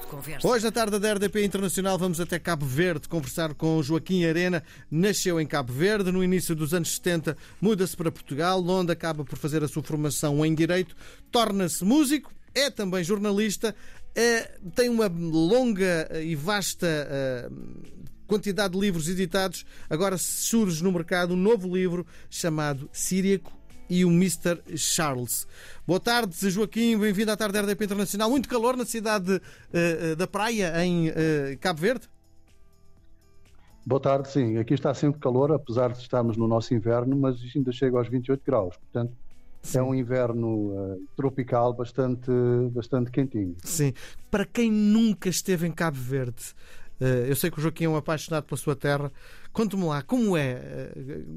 de conversa. Hoje, à tarde da RDP Internacional, vamos até Cabo Verde conversar com Joaquim Arena. Nasceu em Cabo Verde, no início dos anos 70, muda-se para Portugal, onde acaba por fazer a sua formação em Direito, torna-se músico, é também jornalista, é, tem uma longa e vasta é, quantidade de livros editados. Agora surge no mercado um novo livro chamado Síriaco e o Mr. Charles. Boa tarde, Joaquim, bem-vindo à tarde da RDP Internacional. Muito calor na cidade uh, da Praia, em uh, Cabo Verde? Boa tarde, sim. Aqui está sempre calor, apesar de estarmos no nosso inverno, mas ainda chega aos 28 graus. Portanto, Sim. é um inverno uh, tropical bastante, bastante quentinho. Sim. Para quem nunca esteve em Cabo Verde, eu sei que o Joaquim é um apaixonado pela sua terra. Conte-me lá, como é,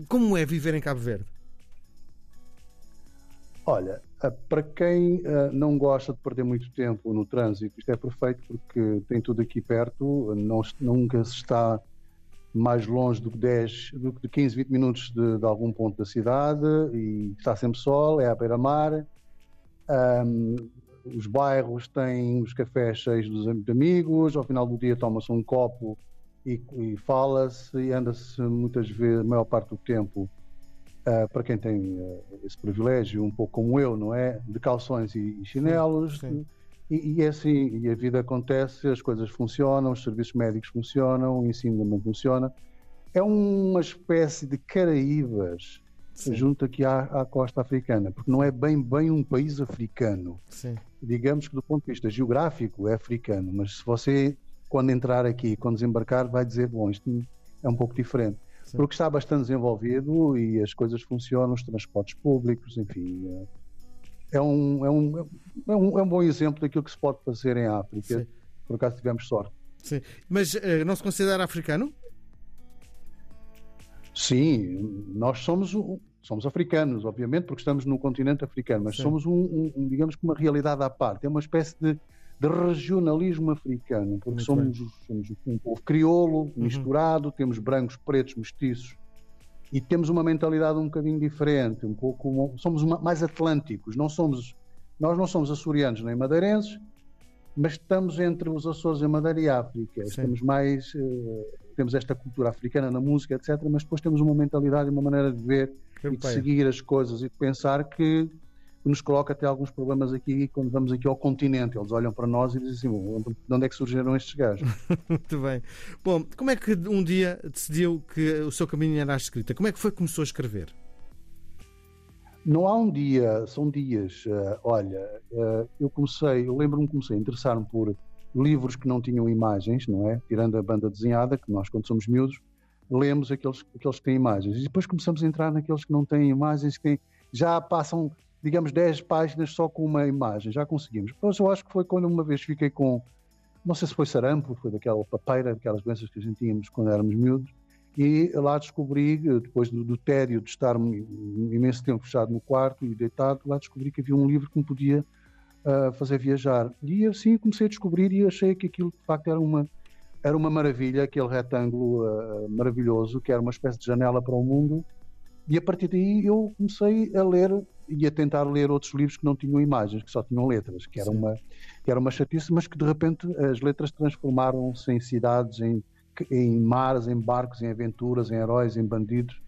como é viver em Cabo Verde? Olha, eh, para quem uh, não gosta de perder muito tempo no trânsito, isto é perfeito porque tem tudo aqui perto, não, nunca se está mais longe do que 10, do que 15, 20 minutos de, de algum ponto da cidade e está sempre sol, é à beira-mar. Um, os bairros têm os cafés cheios dos amigos, ao final do dia toma-se um copo e, e fala-se e anda-se muitas vezes, a maior parte do tempo, Uh, para quem tem uh, esse privilégio, um pouco como eu, não é? De calções e, e chinelos. Sim, sim. E, e, é assim, e a vida acontece, as coisas funcionam, os serviços médicos funcionam, o ensino também funciona. É uma espécie de Caraíbas sim. junto aqui à, à, costa africana, porque não é bem, bem um país africano. Digamos que do ponto de vista geográfico é africano, mas se você, quando entrar aqui, quando desembarcar, vai dizer, bom, isto é um pouco diferente. Sim. porque está bastante desenvolvido e as coisas funcionam, os transportes públicos, enfim. É, é um, é um, é um, é um bom exemplo daquilo que se pode fazer em África, Sim. por acaso tivemos sorte. Sim. Mas uh, não se considera africano? Sim, nós somos, somos africanos, obviamente, porque estamos no continente africano, mas Sim. somos um, um, digamos que uma realidade à parte. É uma espécie de de regionalismo africano, porque somos, somos, um povo crioulo, uhum. misturado, temos brancos, pretos, mestiços e temos uma mentalidade um bocadinho diferente, um pouco somos uma, mais atlânticos, não somos nós não somos açorianos nem madeirenses, mas estamos entre os Açores e a Madeira e a África. Temos mais uh, temos esta cultura africana na música, etc, mas depois temos uma mentalidade e uma maneira de ver e de seguir as coisas e de pensar que que nos coloca até alguns problemas aqui quando vamos aqui ao continente. Eles olham para nós e dizem assim: de onde é que surgiram estes gajos? Muito bem. Bom, como é que um dia decidiu que o seu caminho era a escrita? Como é que foi que começou a escrever? Não há um dia, são dias. Uh, olha, uh, eu comecei, eu lembro-me que comecei a interessar-me por livros que não tinham imagens, não é? Tirando a banda desenhada, que nós, quando somos miúdos, lemos aqueles, aqueles que têm imagens. E depois começamos a entrar naqueles que não têm imagens, que têm, já passam digamos, 10 páginas só com uma imagem, já conseguimos. Mas eu acho que foi quando uma vez fiquei com, não sei se foi sarampo, foi daquela papeira, daquelas doenças que a gente tínhamos quando éramos miúdos, e lá descobri, depois do, do tédio de estar imenso tempo fechado no quarto e deitado, lá descobri que havia um livro que me podia uh, fazer viajar. E assim comecei a descobrir e achei que aquilo de facto era uma, era uma maravilha, aquele retângulo uh, maravilhoso, que era uma espécie de janela para o mundo. E a partir daí eu comecei a ler e a tentar ler outros livros que não tinham imagens, que só tinham letras, que era, uma, que era uma chatice, mas que de repente as letras transformaram-se em cidades, em, em mares, em barcos, em aventuras, em heróis, em bandidos.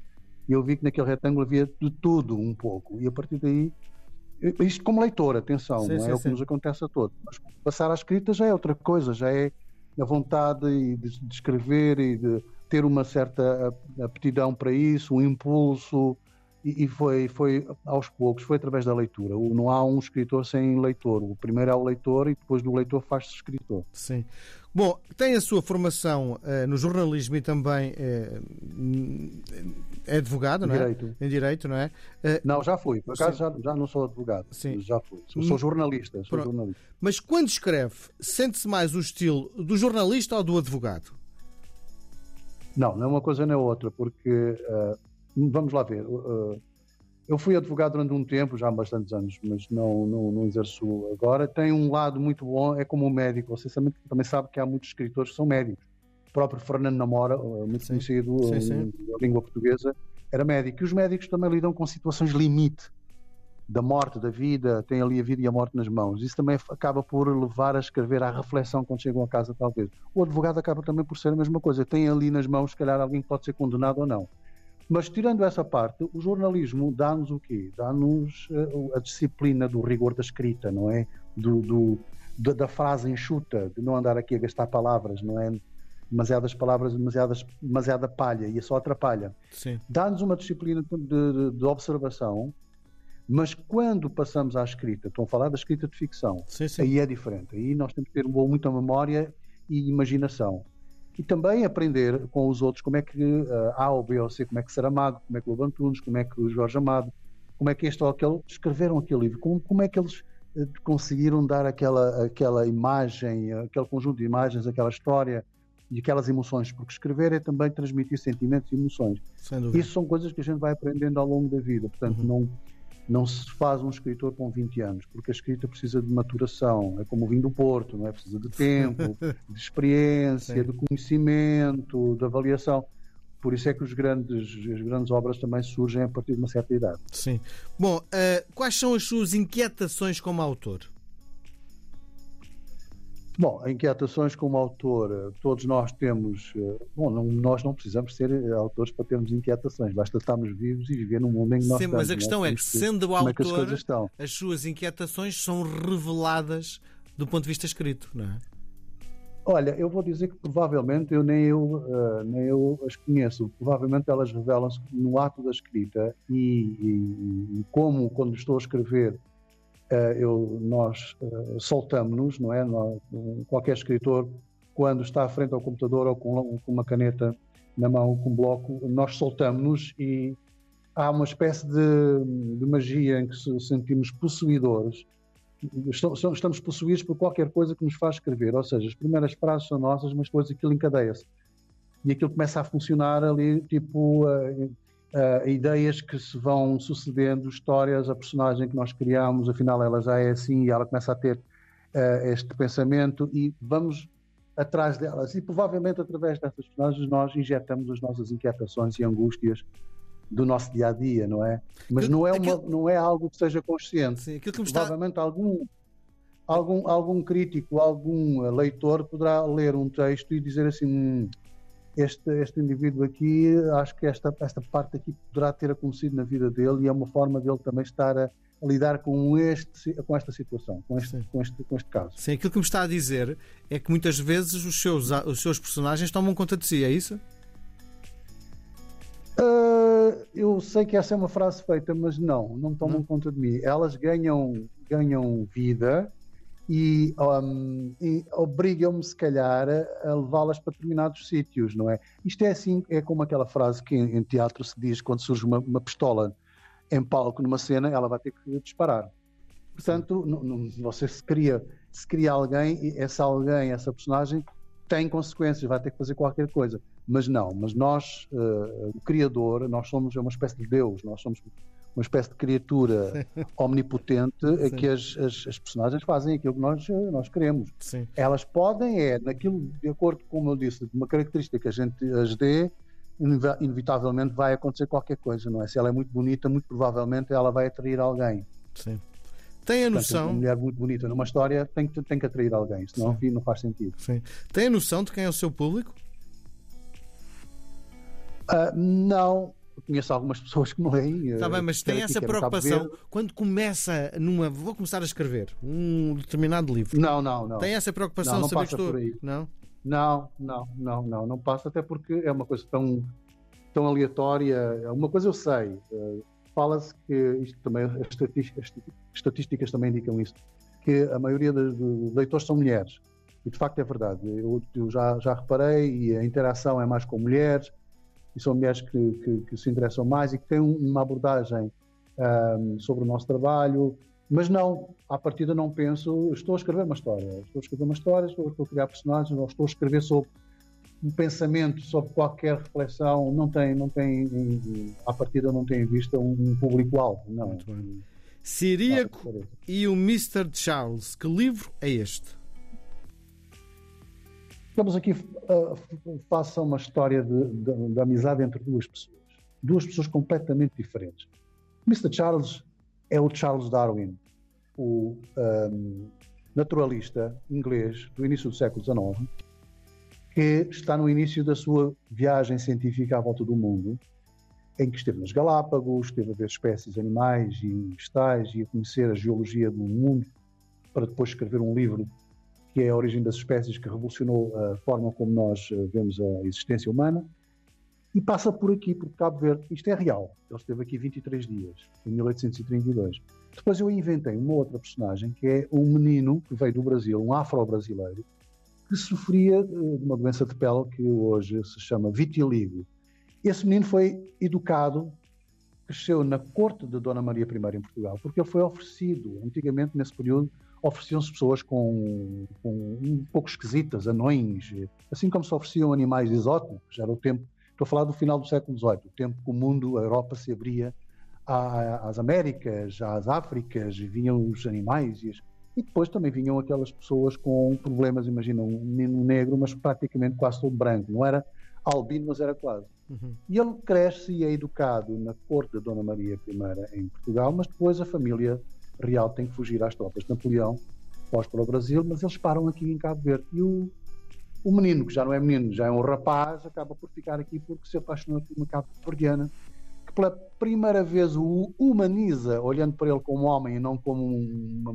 E eu vi que naquele retângulo havia de tudo um pouco. E a partir daí, isto como leitor, atenção, sim, não é sim, o que sim. nos acontece a todos. Mas passar à escrita já é outra coisa, já é a vontade de, de escrever e de ter uma certa aptidão para isso, um impulso, e, foi, foi aos poucos, foi através da leitura. Não há um escritor sem leitor. O primeiro é o leitor e depois do leitor faz-se escritor. Sim. Bom, tem a sua formação uh, no jornalismo e também uh, é advogado, não é? Direito. Em direito, não é? Uh, não, já fui. Por acaso já, já, não sou advogado. Sim. Já fui. Sou, sou jornalista, sou jornalista. Mas quando escreve, sente-se mais o estilo do jornalista ou do advogado? Não, não é uma coisa nem outra, porque vamos lá ver. Uh, eu fui advogado durante um tempo, já há bastantes anos, mas não, não, não exerço agora. Tem um lado muito bom, é como um médico. Você também sabe que há muitos escritores que são médicos. O próprio Fernando Namora, uh, muito sim. conhecido sim, sim. na língua portuguesa, era médico. E os médicos também lidam com situações limite. Da morte, da vida, têm ali a vida e a morte nas mãos. Isso também acaba por levar a escrever à reflexão quando chegam a casa, talvez. O advogado acaba também por ser a mesma coisa. Tem ali nas mãos, se calhar, alguém que pode ser condenado ou não. Mas tirando essa parte, o jornalismo dá-nos o quê? Dá-nos uh, a disciplina do rigor da escrita, não é? Do, do da, da, frase enxuta, de não andar aqui a gastar palavras, não é? Demasiadas palavras, demasiadas, demasiada palha, e só atrapalha. Dá-nos uma disciplina de, de, de, observação, mas quando passamos à escrita, estão a falar da escrita de ficção, sim, sim. aí é diferente. Aí nós temos que ter muita memória e imaginação e também aprender com os outros como é que uh, A ou B ou C, como é que Saramago, como é que o Antunes, como é que o Jorge Amado, como é que este ou aquele escreveram aquele livro, como, como é que eles uh, conseguiram dar aquela, aquela imagem, aquele conjunto de imagens, aquela história e aquelas emoções, porque escrever é também transmitir sentimentos e emoções. Isso são coisas que a gente vai aprendendo ao longo da vida, portanto, uhum. não não se faz um escritor com 20 anos, porque a escrita precisa de maturação, é como o vinho do Porto, não é? Precisa de tempo, de experiência, de conhecimento, de avaliação. Por isso é que os grandes, as grandes obras também surgem a partir de uma certa idade. Sim. Bom, uh, quais são as suas inquietações como autor? Bom, inquietações como autor, todos nós temos. Eh, bom, não, nós não precisamos ser eh, autores para termos inquietações, basta estarmos vivos e viver num mundo em que nós Sim, estamos. Mas a questão é que, sendo o autor, é as, as, suas inquietações são reveladas do ponto de vista escrito, não é? Olha, eu vou dizer que provavelmente eu nem eu, uh, nem eu as conheço. Provavelmente elas revelam-se no ato da escrita e, e, e como quando estou a escrever eh, eu, nós uh, soltamos-nos, não é? Nós, qualquer escritor, quando está à frente ao computador ou com, com uma caneta na mão, com um bloco, nós soltamos-nos e há uma espécie de, de, magia em que se sentimos possuidores. Estamos possuídos por qualquer coisa que nos faz escrever, ou seja, as primeiras frases são nossas, mas depois aquilo encadeia-se. E aquilo começa a funcionar ali, tipo, uh, ideias que se vão sucedendo, histórias, a personagem que nós criamos, afinal ela já é assim e ela começa a ter uh, este pensamento e vamos atrás delas. E provavelmente através dessas personagens nós injetamos as nossas inquietações e angústias do nosso dia a dia, não é? Mas não é, uma, não é algo que seja consciente. Sim, que provavelmente está... algum algum, algum crítico, algum leitor poderá ler um texto e dizer assim: hum, este, este indivíduo aqui, acho que esta, esta parte aqui poderá ter acontecido na vida dele e é uma forma dele também estar a, a lidar com, este, com esta situação, com este, com, este, com este caso. Sim, aquilo que me está a dizer é que muitas vezes os seus, os seus personagens tomam conta de si, é isso? Uh, eu sei que essa é uma frase feita, mas não, não tomam conta de mim. Elas ganham, ganham vida e, um, e obrigam-me, se calhar, a levá-las para determinados sítios, não é? Isto é assim, é como aquela frase que em, em teatro se diz quando surge uma, uma, pistola em palco numa cena, ela vai ter que disparar. Portanto, não, não, você se cria, se cria alguém e essa alguém, essa personagem, tem consequências, vai ter que fazer qualquer coisa. Mas não, mas nós, uh, o Criador, nós somos uma espécie de Deus, nós somos uma espécie de criatura Sim. omnipotente Sim. que as, as, as, personagens fazem aquilo que nós, nós queremos. Sim. Elas podem, é, naquilo, de acordo com, como eu disse, de uma característica que a gente as dê, inevitavelmente vai acontecer qualquer coisa, não é? Se ela é muito bonita, muito provavelmente ela vai atrair alguém. Sim. Tem a noção. Portanto, uma mulher muito bonita numa história tem que, tem que atrair alguém, senão Sim. não faz sentido. Sim. Tem a noção de quem é o seu público? Uh, não, conheço algumas pessoas que me leem. Está bem, mas tem essa preocupação quando começa numa. Vou começar a escrever um determinado livro. Não, não, não. Tem essa preocupação não, não saber passa por aí. Não? Não, não, não, não, não passa, até porque é uma coisa tão, tão aleatória. Uma coisa eu sei, eh, fala-se que isto também, as estatísticas, as estatísticas também indicam isso, que a maioria dos leitores são mulheres. E de facto é verdade. Eu, eu já, já reparei e a interação é mais com mulheres e são mulheres que, que, que se interessam mais e que têm uma abordagem um, sobre o nosso trabalho, mas não, à partida não penso, estou a escrever uma história, estou a escrever uma história, estou, estou a criar personagens, ou estou a escrever sobre um pensamento, sobre qualquer reflexão, não tem, não tem, à partida não tem em vista um público-alvo, não. Siríaco e o Mr. Charles, que livro é este? Estamos aqui uh, faça uma história de, de, de, amizade entre duas pessoas, duas pessoas completamente diferentes. Mr. Charles é o Charles Darwin, o um, naturalista inglês do início do século XIX, que está no início da sua viagem científica à volta do mundo, em que esteve nas Galápagos, esteve a ver espécies animais e vegetais e a conhecer a geologia do mundo, para depois escrever um livro que é a origem das espécies, que revolucionou a forma como nós eh, vemos a existência humana, e passa por aqui, por Cabo Verde. Isto é real. Ele esteve aqui 23 dias, em 1832. Depois eu inventei uma outra personagem, que é um menino que veio do Brasil, um afro-brasileiro, que sofria eh, de uma doença de pele que hoje se chama vitiligo. Esse menino foi educado, cresceu na corte de Dona Maria I em Portugal, porque ele foi oferecido, antigamente, nesse período, ofereciam-se pessoas com, com, um pouco esquisitas, anões, assim como se ofereciam animais exóticos. Era o tempo, estou a falar do final do século XVIII, o tempo que o mundo, a Europa se abria às Américas, às Áfricas, e vinham os animais e, as, e, depois também vinham aquelas pessoas com problemas, imagina um menino negro, mas praticamente quase todo branco, não era albino, mas era quase. Uhum. E ele cresce e é educado na corte da Dona Maria I em Portugal, mas depois a família real tem que fugir às tropas de Napoleão, pós para o Brasil, mas eles param aqui em Cabo Verde. E o, o menino, que já não é menino, já é um rapaz, acaba por ficar aqui porque se apaixonou por uma cabo-verdiana que pela primeira vez o humaniza, olhando para ele como homem e não como uma,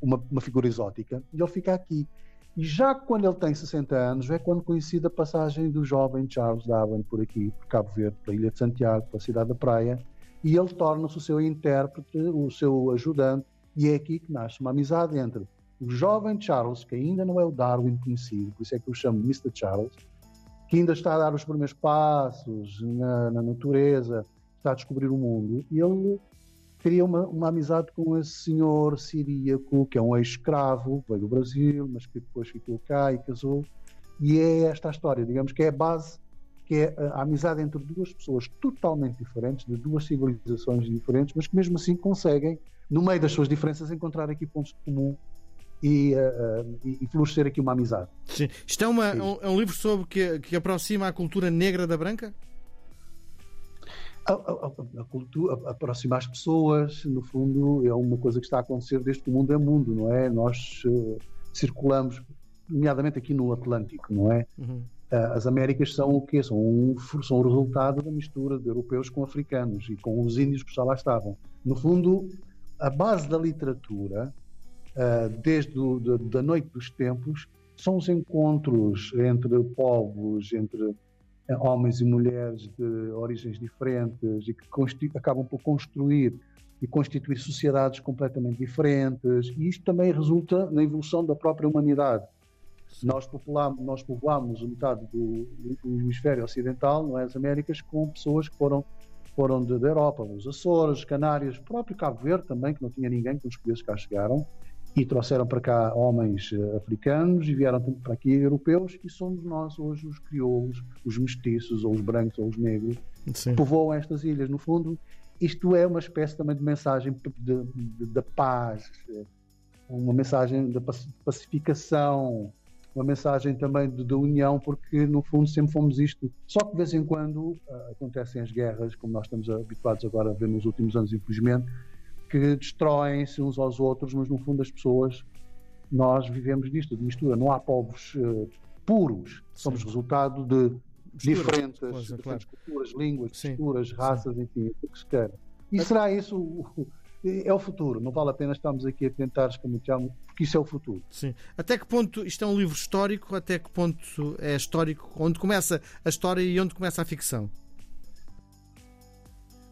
uma, uma figura exótica, e ele fica aqui. E já quando ele tem 60 anos, é quando coincide a passagem do jovem Charles Darwin por aqui, por Cabo Verde, pela Ilha de Santiago, pela cidade da Praia, e ele torna-se o seu intérprete, o seu ajudante, e é aqui que nasce uma amizade entre o jovem Charles, que ainda não é o Darwin conhecido, por isso é que eu chamo Mr. Charles, que ainda está a dar os primeiros passos na, na natureza, está a descobrir o mundo, e ele cria uma, uma amizade com esse senhor siríaco, que é um ex-escravo, veio do Brasil, mas que depois ficou cá e casou, e é esta a história, digamos que é a base que é a amizade entre duas pessoas totalmente diferentes, de duas civilizações diferentes, mas que mesmo assim conseguem, no meio das suas diferenças, encontrar aqui pontos de comum e, uh, e, florescer aqui uma amizade. Sim. Isto é, uma, um, é um livro sobre que, que aproxima a cultura negra da branca? A, a, a, cultura aproxima as pessoas, no fundo, é uma coisa que está a acontecer desde que o mundo é mundo, não é? Nós uh, circulamos, nomeadamente aqui no Atlântico, não é? Uhum. Ah, as Américas são o quê? São, um, são resultado da mistura de europeus com africanos e com os índios que já lá estavam. No fundo, a base da literatura, ah, desde a da noite dos tempos, são os encontros entre povos, entre ah, homens e mulheres de origens diferentes e que acabam por construir e constituir sociedades completamente diferentes. E isto também resulta na evolução da própria humanidade. Nós, populamos, nós povoámos metade do, do, hemisfério ocidental, não é, as Américas, com pessoas que foram, foram da Europa, os Açores, Canárias, o próprio Cabo Verde também, que não tinha ninguém, que os portugueses cá chegaram, e trouxeram para cá homens uh, africanos e vieram para aqui europeus, e somos nós hoje os crioulos, os mestiços, ou os brancos, ou os negros, Sim. que povoam estas ilhas. No fundo, isto é uma espécie também de mensagem de, de, de paz, eh, uma mensagem de pacificação, uma mensagem também de, de, união, porque no fundo sempre fomos isto. Só que de vez em quando uh, acontecem as guerras, como nós estamos habituados agora a ver nos últimos anos, infelizmente, que destroem-se uns aos outros, mas no fundo as pessoas, nós vivemos disto, de mistura. Não há povos uh, puros, somos Sim. resultado de diferentes, coisa, diferentes claro. culturas, línguas, Sim. texturas, raças, Sim. enfim, o que se quer. E será isso o, é o futuro. Não vale a pena estarmos aqui a tentar escamotear, porque isso é o futuro. Sim. Até que ponto isto é um livro histórico? Até que ponto é histórico? Onde começa a história e onde começa a ficção?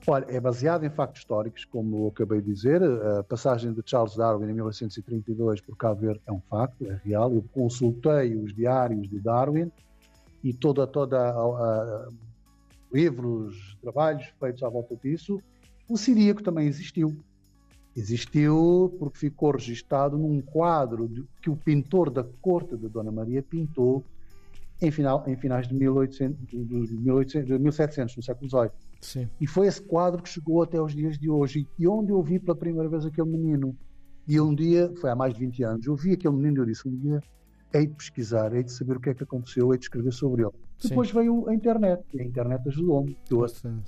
Olha, é baseado em factos históricos, como eu acabei de dizer. A passagem de Charles Darwin em 1832 por Cabo Verde é um facto, é real. Eu consultei os diários de Darwin e toda, toda a, a, livros, trabalhos feitos à volta disso. O siríaco também existiu. Existiu porque ficou registado num quadro de, que o pintor da corte de Dona Maria pintou em, final, em finais de, 1800, de, 1800, de 1700, no século XVIII. Sim. E foi esse quadro que chegou até os dias de hoje. E onde eu vi pela primeira vez aquele menino. E um dia, foi há mais de 20 anos, eu vi aquele menino e eu disse: um dia hei de pesquisar, hei de saber o que é que aconteceu, hei de escrever sobre ele. Sim. Depois veio a internet, e a internet ajudou-me.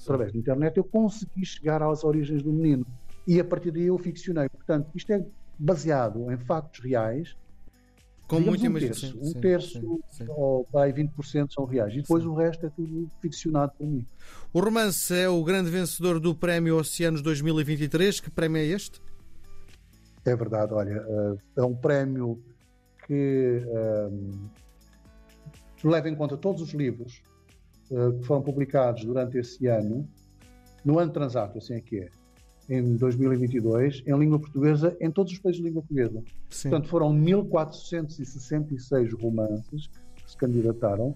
Através da internet, eu consegui chegar às origens do menino e a partir daí eu ficcionei. Portanto, isto é baseado em factos reais. Com muita um terço, um terço sim, sim. ou vai 20% são reais e depois sim. o resto é tudo ficcionado por mim. O romance é o grande vencedor do Prémio Oceanos 2023. Que prémio é este? É verdade, olha, eh, é um prémio que um, leva em conta todos os livros uh, que foram publicados durante esse ano, no ano transato, assim é que é, em 2022, em língua portuguesa, em todos os países de língua portuguesa. Sim. Portanto, foram 1466 romances que se candidataram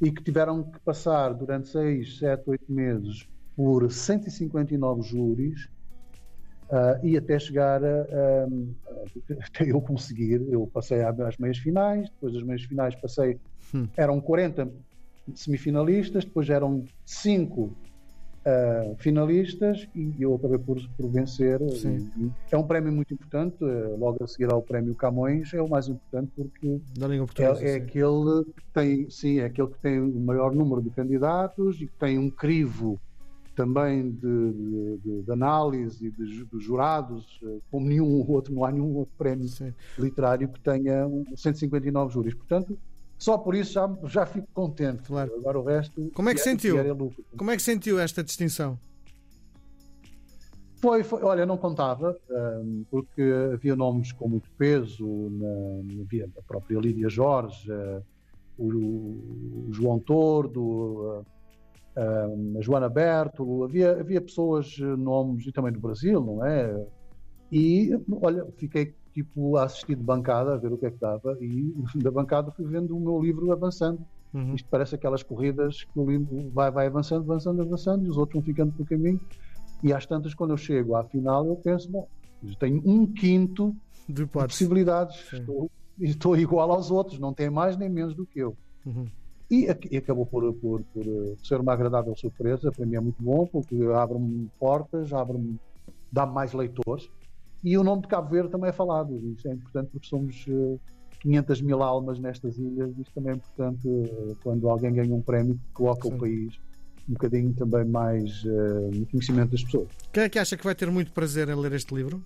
e que tiveram que passar durante 6, 7, 8 meses por 159 júris Uh, e até chegar a, a, até eu conseguir, eu passei às meias finais, depois das meias finais passei, hum. eram 40 semifinalistas, depois eram 5 uh, finalistas e eu acabei por, por vencer. E, é um prémio muito importante, uh, logo a seguir ao prémio Camões, é o mais importante porque é, é aquele que tem, sim, é aquele que tem o maior número de candidatos e que tem um crivo também de, de, de análise de, dos jurados, eh, como nenhum outro, não há nenhum outro prémio Sim. literário que tenha 159 júris. Portanto, só por isso já, já fico contente. Claro. Agora o resto. Como é que é, sentiu? É como é que sentiu esta distinção? Foi, foi olha, não contava, um, porque havia nomes com muito peso, na, havia a própria Lídia Jorge, uh, o, o, João Tordo, uh, a Joana Berto, havia, havia pessoas, nomes, e também do Brasil, não é? E, olha, fiquei tipo a assistir de bancada, a ver o que é que dava, e da bancada fui vendo o meu livro avançando. Uhum. Isto parece aquelas corridas que o livro vai, vai avançando, avançando, avançando, e os outros vão ficando pelo caminho. E às tantas, quando eu chego à final, eu penso, bom, eu tenho um quinto de, de possibilidades. Estou, estou, igual aos outros, não tem mais nem menos do que eu. Uhum. E, e acabou por, por, por, eh, ser uma agradável surpresa. Para mim é muito bom, porque abre-me portas, abre-me, dá-me mais leitores. E o nome de Cabo Verde também é falado. Isso é importante porque somos 500 eh, mil almas nestas ilhas. Isto também é importante eh, quando alguém ganha um prémio que coloca Sim. o país um bocadinho também mais uh, no conhecimento das pessoas. Quem é que acha que vai ter muito prazer em ler este livro?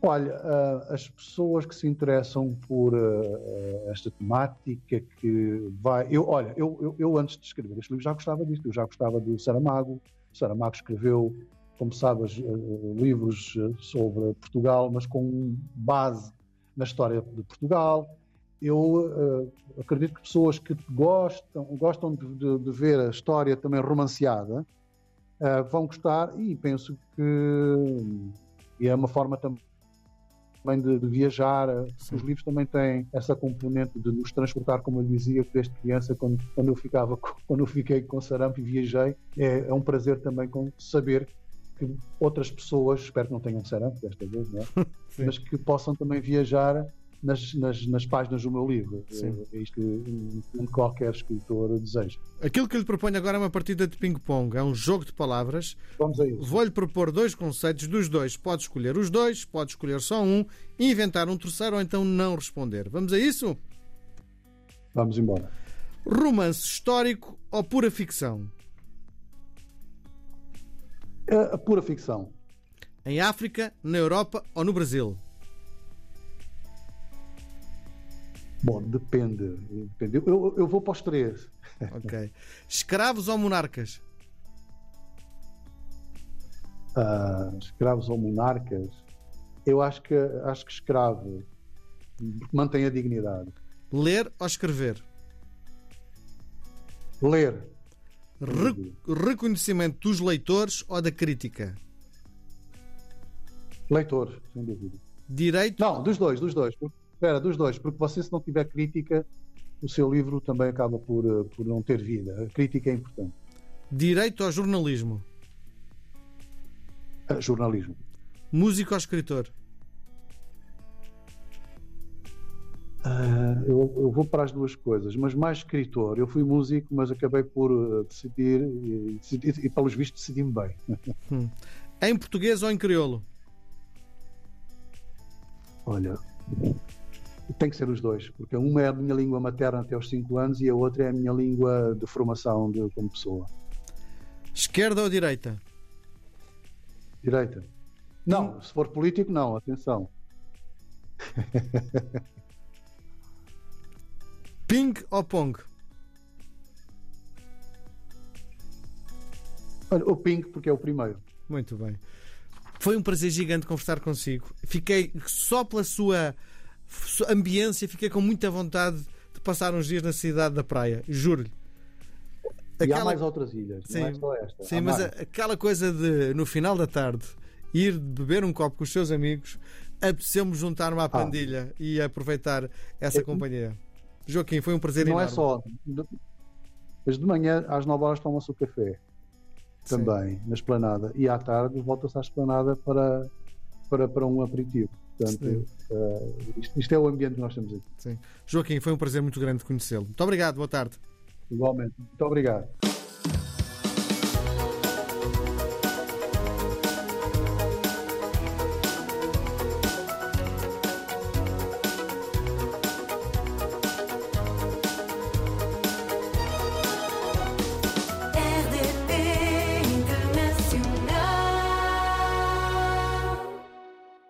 Olha, uh, as pessoas que se interessam por uh, esta temática que vai. Eu, olha, eu, eu, eu, antes de escrever este livro já gostava disto, eu já gostava do Saramago. O Saramago escreveu, como sabes, uh, livros sobre Portugal, mas com base na história de Portugal. Eu acredito que pessoas que gostam, gostam de, de, de ver a história também romanceada vão gostar e penso que é uma forma também também de, de viajar. Sim. Os livros também têm essa componente de nos transportar, como eu dizia, desde criança, quando, quando eu ficava, quando eu fiquei com sarampo e viajei, é, é um prazer também com saber que outras pessoas, espero que não tenham sarampo desta vez, né? mas que possam também viajar nas, nas, nas, páginas do meu livro. Sim. É, é isto que qualquer escritor deseja. Aquilo que lhe proponho agora é uma partida de ping-pong. É um jogo de palavras. Vamos a isso. Vou-lhe propor dois conceitos dos dois. Pode escolher os dois, pode escolher só um, inventar um terceiro ou então não responder. Vamos a isso? Vamos embora. Romance histórico ou pura ficção? É, pura ficção. Em África, na Europa ou no Brasil? Bom, depende. depende. Eu, eu vou para os três. Ok. Escravos ou monarcas? Uh, escravos ou monarcas? Eu acho que, acho que escravo. Mantém a dignidade. Ler ou escrever? Ler. Re reconhecimento dos leitores ou da crítica? Leitores, sem dúvida. Direito? Não, dos dois, dos dois. Espera, dos dois, porque você, se não tiver crítica, o seu livro também acaba por, eh, por não ter vida. A crítica é importante. Direito ao jornalismo? Uh, jornalismo. Músico ou escritor? Uh, eu, eu, vou para as duas coisas, mas mais escritor. Eu fui músico, mas acabei por uh, decidir e, e, e, pelos vistos, decidi-me bem. Hum. Em português ou em crioulo? Olha, tem que ser os dois, porque uma é a minha língua materna até aos 5 anos e a outra é a minha língua de formação de, como pessoa. Esquerda ou direita? Direita. Não, se for político, não, atenção. Ping ou Pong? Olha, o Ping, porque é o primeiro. Muito bem. Foi um prazer gigante conversar consigo. Fiquei só pela sua ambiência, fiquei com muita vontade de passar uns dias na cidade da praia, juro-lhe. Aquela... E há mais outras ilhas, sim, não é só esta. Sim, há mas mais. aquela coisa de, no final da tarde, ir beber um copo com os seus amigos, apeteceu-me juntar-me à ah. pandilha ah. e aproveitar essa é, companhia. Joaquim, foi um prazer não é enorme. Não é só. Mas de manhã, às 9 horas, toma-se o café. Também, Sim. na esplanada. E à tarde, volta-se à esplanada para, para, para um aperitivo. Portanto, uh, isto, isto, é o ambiente que nós temos aqui. Sim. Joaquim, foi um prazer muito grande conhecê-lo. Muito obrigado, boa tarde. Igualmente. Muito obrigado.